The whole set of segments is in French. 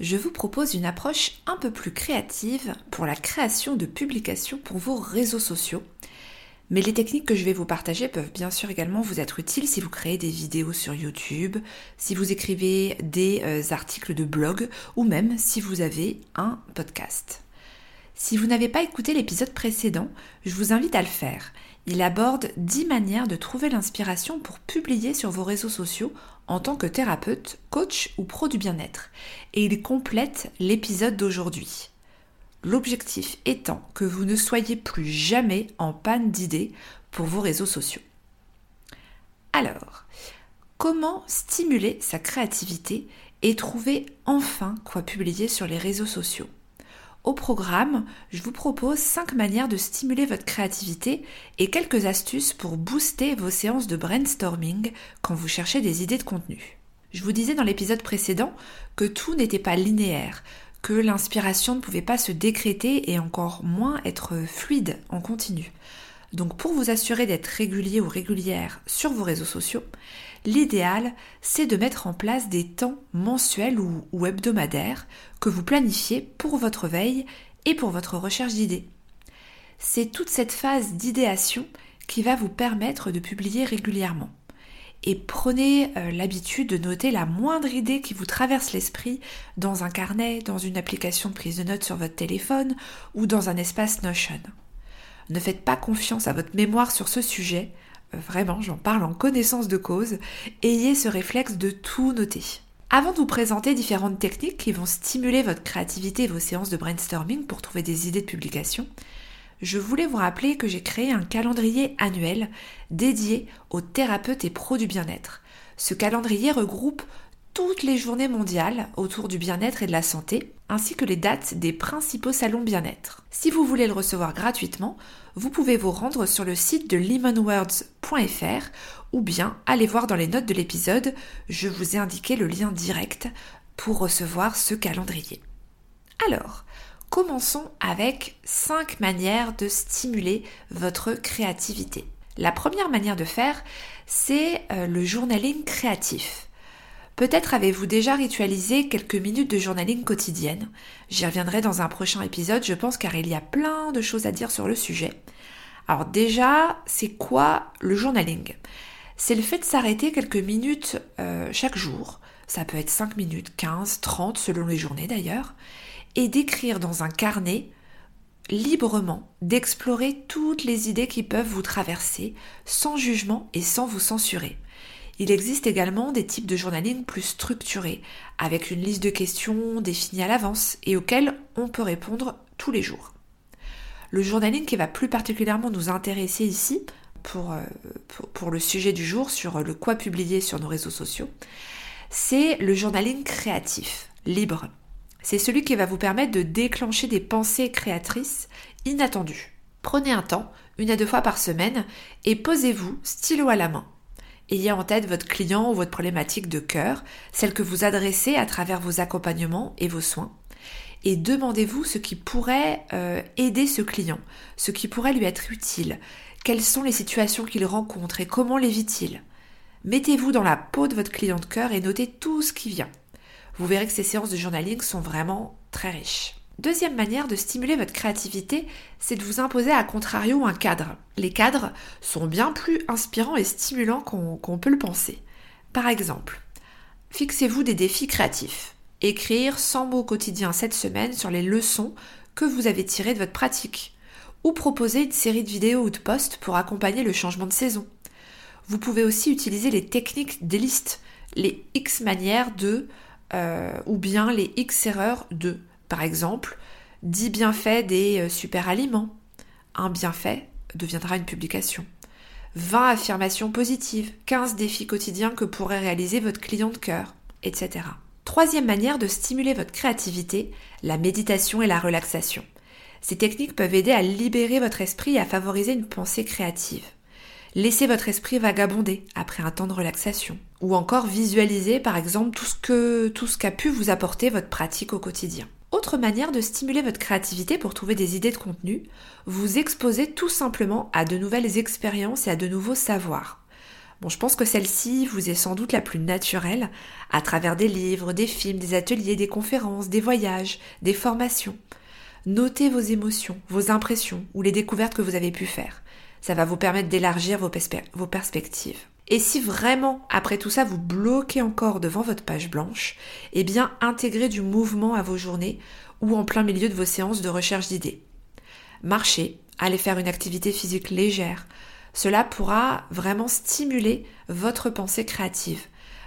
je vous propose une approche un peu plus créative pour la création de publications pour vos réseaux sociaux. Mais les techniques que je vais vous partager peuvent bien sûr également vous être utiles si vous créez des vidéos sur YouTube, si vous écrivez des euh, articles de blog ou même si vous avez un podcast. Si vous n'avez pas écouté l'épisode précédent, je vous invite à le faire. Il aborde 10 manières de trouver l'inspiration pour publier sur vos réseaux sociaux en tant que thérapeute, coach ou pro du bien-être. Et il complète l'épisode d'aujourd'hui. L'objectif étant que vous ne soyez plus jamais en panne d'idées pour vos réseaux sociaux. Alors, comment stimuler sa créativité et trouver enfin quoi publier sur les réseaux sociaux? Au programme, je vous propose 5 manières de stimuler votre créativité et quelques astuces pour booster vos séances de brainstorming quand vous cherchez des idées de contenu. Je vous disais dans l'épisode précédent que tout n'était pas linéaire, que l'inspiration ne pouvait pas se décréter et encore moins être fluide en continu. Donc pour vous assurer d'être régulier ou régulière sur vos réseaux sociaux, l'idéal c'est de mettre en place des temps mensuels ou, hebdomadaires que vous planifiez pour votre veille et pour votre recherche d'idées. C'est toute cette phase d'idéation qui va vous permettre de publier régulièrement. Et prenez euh, l'habitude de noter la moindre idée qui vous traverse l'esprit dans un carnet, dans une application de prise de notes sur votre téléphone ou dans un espace Notion. Ne faites pas confiance à votre mémoire sur ce sujet. Vraiment, j'en parle en connaissance de cause. Ayez ce réflexe de tout noter. Avant de vous présenter différentes techniques qui vont stimuler votre créativité et vos séances de brainstorming pour trouver des idées de publication, je voulais vous rappeler que j'ai créé un calendrier annuel dédié aux thérapeutes et pros du bien-être. Ce calendrier regroupe toutes les journées mondiales autour du bien-être et de la santé, ainsi que les dates des principaux salons bien-être. Si vous voulez le recevoir gratuitement, vous pouvez vous rendre sur le site de lemonwords.fr ou bien aller voir dans les notes de l'épisode, je vous ai indiqué le lien direct pour recevoir ce calendrier. Alors, commençons avec 5 manières de stimuler votre créativité. La première manière de faire, c'est euh, le journaling créatif. Peut-être avez-vous déjà ritualisé quelques minutes de journaling quotidienne. J'y reviendrai dans un prochain épisode, je pense, car il y a plein de choses à dire sur le sujet. Alors déjà, c'est quoi le journaling? C'est le fait de s'arrêter quelques minutes euh, chaque jour. Ça peut être 5 minutes, 15, 30 selon les journées d'ailleurs. Et d'écrire dans un carnet librement, d'explorer toutes les idées qui peuvent vous traverser, sans jugement et sans vous censurer. Il existe également des types de journaling plus structurés, avec une liste de questions définie à l'avance et auxquelles on peut répondre tous les jours. Le journaling qui va plus particulièrement nous intéresser ici, pour, euh, pour, le sujet du jour, sur le quoi publier sur nos réseaux sociaux, c'est le journaling créatif, libre. C'est celui qui va vous permettre de déclencher des pensées créatrices inattendues. Prenez un temps, une à deux fois par semaine, et posez-vous, stylo à la main, Ayez en tête votre client ou votre problématique de cœur, celle que vous adressez à travers vos accompagnements et vos soins. Et demandez-vous ce qui pourrait euh, aider ce client, ce qui pourrait lui être utile, quelles sont les situations qu'il rencontre et comment les vit-il. Mettez-vous dans la peau de votre client de cœur et notez tout ce qui vient. Vous verrez que ces séances de journaling sont vraiment très riches. Deuxième manière de stimuler votre créativité, c'est de vous imposer à contrario un cadre. Les cadres sont bien plus inspirants et stimulants qu'on peut le penser. Par exemple, fixez-vous des défis créatifs. Écrire 100 mots quotidiens cette semaine sur les leçons que vous avez tirées de votre pratique. ou proposer une série de vidéos ou de posts pour accompagner le changement de saison. Vous pouvez aussi utiliser les techniques des listes, les X manières de, euh, ou bien les X erreurs de. Par exemple, 10 bienfaits des euh, super aliments. Un bienfait deviendra une publication. 20 affirmations positives, 15 défis quotidiens que pourrait réaliser votre client de cœur, etc. Troisième manière de stimuler votre créativité, la méditation et la relaxation. Ces techniques peuvent aider à libérer votre esprit et à favoriser une pensée créative. Laissez votre esprit vagabonder après un temps de relaxation. Ou encore visualiser par exemple tout ce que tout ce qu'a pu vous apporter votre pratique au quotidien. Autre manière de stimuler votre créativité pour trouver des idées de contenu, vous exposer tout simplement à de nouvelles expériences et à de nouveaux savoirs. Bon, je pense que celle-ci vous est sans doute la plus naturelle, à travers des livres, des films, des ateliers, des conférences, des voyages, des formations. Notez vos émotions, vos impressions ou les découvertes que vous avez pu faire. Ça va vous permettre d'élargir vos, vos, perspectives. Et si vraiment, après tout ça, vous bloquez encore devant votre page blanche, eh bien, intégrez du mouvement à vos journées ou en plein milieu de vos séances de recherche d'idées. Marchez, allez faire une activité physique légère. Cela pourra vraiment stimuler votre pensée créative.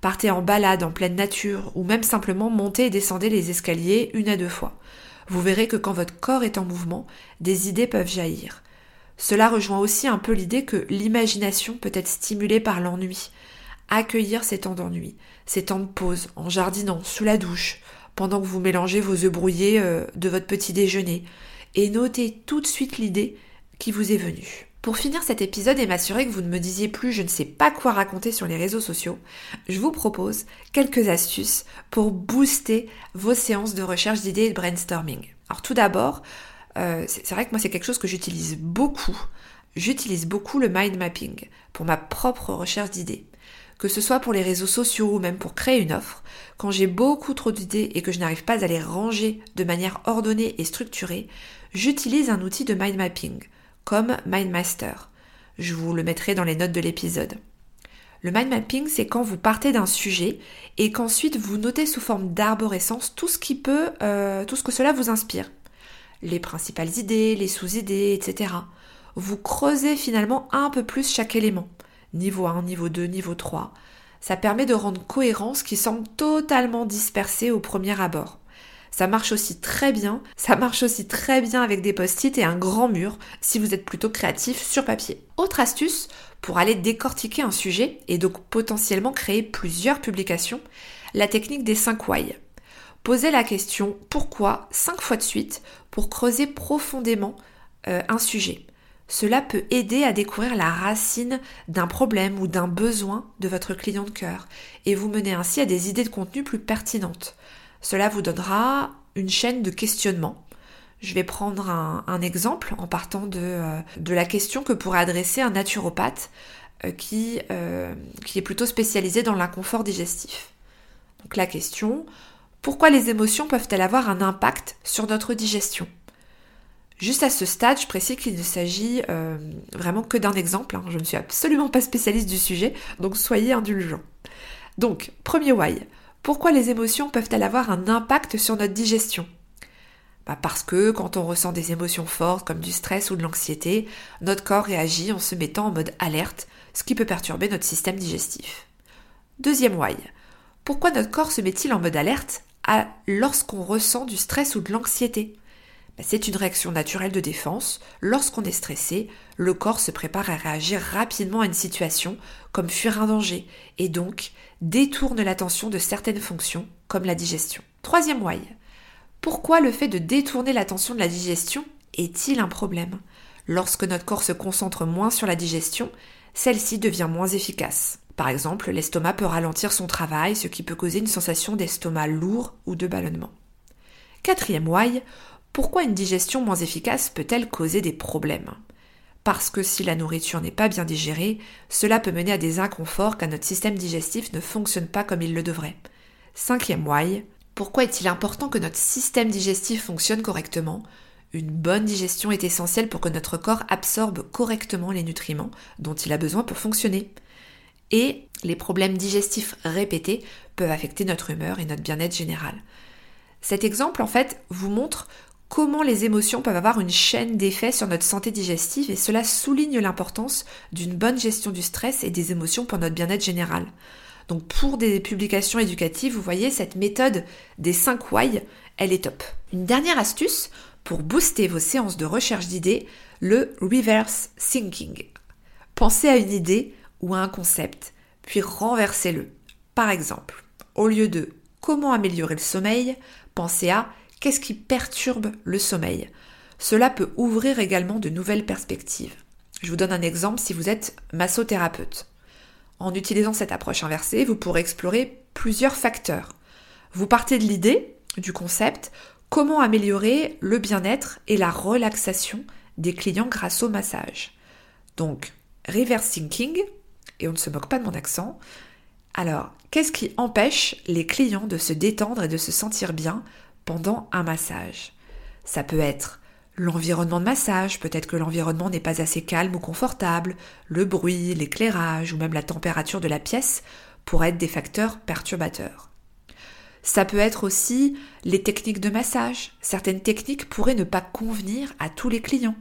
Partez en balade en pleine nature ou même simplement montez et descendez les escaliers une à deux fois. Vous verrez que quand votre corps est en mouvement, des idées peuvent jaillir. Cela rejoint aussi un peu l'idée que l'imagination peut être stimulée par l'ennui. Accueillir ces temps d'ennui, ces temps de pause, en jardinant, sous la douche, pendant que vous mélangez vos œufs brouillés euh, de votre petit déjeuner, et notez tout de suite l'idée qui vous est venue. Pour finir cet épisode et m'assurer que vous ne me disiez plus je ne sais pas quoi raconter sur les réseaux sociaux, je vous propose quelques astuces pour booster vos séances de recherche d'idées et de brainstorming. Alors tout d'abord, euh, c'est vrai que moi c'est quelque chose que j'utilise beaucoup. J'utilise beaucoup le mind mapping pour ma propre recherche d'idées. Que ce soit pour les réseaux sociaux ou même pour créer une offre, quand j'ai beaucoup trop d'idées et que je n'arrive pas à les ranger de manière ordonnée et structurée, j'utilise un outil de mind mapping comme MindMaster. Je vous le mettrai dans les notes de l'épisode. Le mind mapping, c'est quand vous partez d'un sujet et qu'ensuite vous notez sous forme d'arborescence tout ce qui peut, euh, tout ce que cela vous inspire. Les principales idées, les sous-idées, etc. Vous creusez finalement un peu plus chaque élément. Niveau 1, niveau 2, niveau 3. Ça permet de rendre cohérent ce qui semble totalement dispersé au premier abord. Ça marche aussi très bien. Ça marche aussi très bien avec des post-it et un grand mur si vous êtes plutôt créatif sur papier. Autre astuce pour aller décortiquer un sujet et donc potentiellement créer plusieurs publications, la technique des 5 why. Posez la question pourquoi 5 fois de suite pour creuser profondément euh, un sujet. Cela peut aider à découvrir la racine d'un problème ou d'un besoin de votre client de cœur et vous mener ainsi à des idées de contenu plus pertinentes. Cela vous donnera une chaîne de questionnement. Je vais prendre un, exemple en partant de, euh, de, la question que pourrait adresser un naturopathe euh, qui, qui est plutôt spécialisé dans l'inconfort digestif. Donc la question, pourquoi les émotions peuvent-elles avoir un impact sur notre digestion? Juste à ce stade, je précise qu'il ne s'agit vraiment que d'un exemple. Hein. Je ne suis absolument pas spécialiste du sujet, donc soyez indulgents. Donc, premier why. Pourquoi les émotions peuvent-elles avoir un impact sur notre digestion? Bah Parce que quand on ressent des émotions fortes comme du stress ou de l'anxiété, notre corps réagit en se mettant en mode alerte, ce qui peut perturber notre système digestif. Deuxième why. Pourquoi notre corps se met-il en mode alerte? Lorsqu'on ressent du stress ou de l'anxiété bah, C'est une réaction naturelle de défense. Lorsqu'on est stressé, le corps se prépare à réagir rapidement à une situation, comme fuir un danger, et donc détourne l'attention de certaines fonctions, comme la digestion. Troisième why. Pourquoi le fait de détourner l'attention de la digestion est-il un problème? Lorsque notre corps se concentre moins sur la digestion, celle-ci devient moins efficace. Par exemple, l'estomac peut ralentir son travail, ce qui peut causer une sensation d'estomac lourd ou de ballonnement. Quatrième why, pourquoi une digestion moins efficace peut-elle causer des problèmes? Parce que si la nourriture n'est pas bien digérée, cela peut mener à des inconforts car notre système digestif ne fonctionne pas comme il le devrait. Cinquième why, pourquoi est-il important que notre système digestif fonctionne correctement? Une bonne digestion est essentielle pour que notre corps absorbe correctement les nutriments dont il a besoin pour fonctionner. Et les problèmes digestifs répétés peuvent affecter notre humeur et notre bien-être général. Cet exemple, en fait, vous montre comment les émotions peuvent avoir une chaîne d'effets sur notre santé digestive et cela souligne l'importance d'une bonne gestion du stress et des émotions pour notre bien-être général. Donc pour des publications éducatives, vous voyez, cette méthode des 5 why, elle est top. Une dernière astuce pour booster vos séances de recherche d'idées, le reverse thinking. Pensez à une idée ou à un concept, puis renversez-le. Par exemple, au lieu de comment améliorer le sommeil, pensez à qu'est-ce qui perturbe le sommeil? Cela peut ouvrir également de nouvelles perspectives. Je vous donne un exemple si vous êtes massothérapeute. En utilisant cette approche inversée, vous pourrez explorer plusieurs facteurs. Vous partez de l'idée, du concept, comment améliorer le bien-être et la relaxation des clients grâce au massage. Donc, reverse thinking, et on ne se moque pas de mon accent. Alors, qu'est-ce qui empêche les clients de se détendre et de se sentir bien pendant un massage? Ça peut être l'environnement de massage, peut-être que l'environnement n'est pas assez calme ou confortable, le bruit, l'éclairage ou même la température de la pièce pourraient être des facteurs perturbateurs. Ça peut être aussi les techniques de massage. Certaines techniques pourraient ne pas convenir à tous les clients.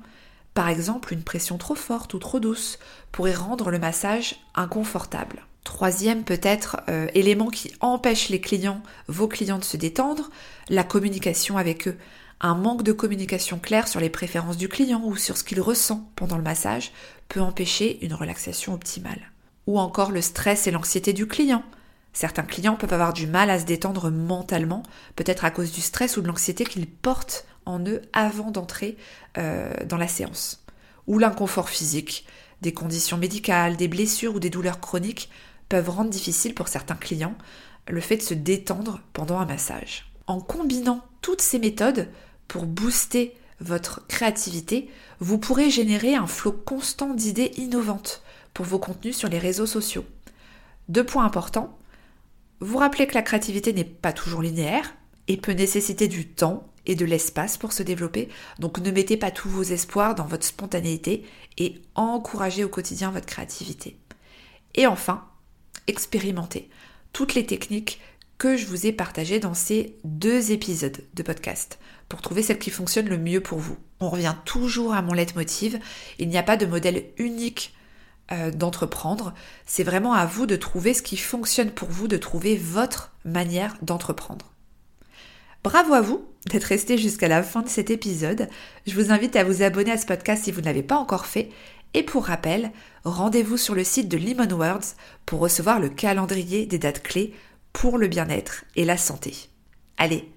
Par exemple, une pression trop forte ou trop douce pourrait rendre le massage inconfortable. Troisième peut-être euh, élément qui empêche les clients, vos clients de se détendre, la communication avec eux. Un manque de communication claire sur les préférences du client ou sur ce qu'il ressent pendant le massage peut empêcher une relaxation optimale. Ou encore le stress et l'anxiété du client. Certains clients peuvent avoir du mal à se détendre mentalement, peut-être à cause du stress ou de l'anxiété qu'ils portent en eux avant d'entrer euh, dans la séance. Ou l'inconfort physique, des conditions médicales, des blessures ou des douleurs chroniques peuvent rendre difficile pour certains clients le fait de se détendre pendant un massage. En combinant toutes ces méthodes pour booster votre créativité, vous pourrez générer un flot constant d'idées innovantes pour vos contenus sur les réseaux sociaux. Deux points importants, vous rappelez que la créativité n'est pas toujours linéaire et peut nécessiter du temps et de l'espace pour se développer. Donc ne mettez pas tous vos espoirs dans votre spontanéité et encouragez au quotidien votre créativité. Et enfin, expérimentez toutes les techniques que je vous ai partagées dans ces deux épisodes de podcast pour trouver celle qui fonctionne le mieux pour vous. On revient toujours à mon leitmotiv, il n'y a pas de modèle unique euh, d'entreprendre. C'est vraiment à vous de trouver ce qui fonctionne pour vous, de trouver votre manière d'entreprendre. Bravo à vous d'être resté jusqu'à la fin de cet épisode. Je vous invite à vous abonner à ce podcast si vous ne l'avez pas encore fait. Et pour rappel, rendez-vous sur le site de Lemon Words pour recevoir le calendrier des dates clés pour le bien-être et la santé. Allez,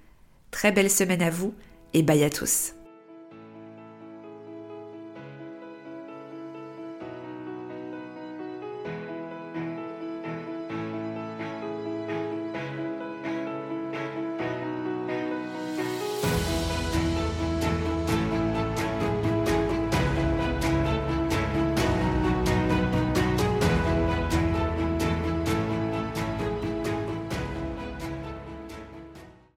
très belle semaine à vous et bye à tous.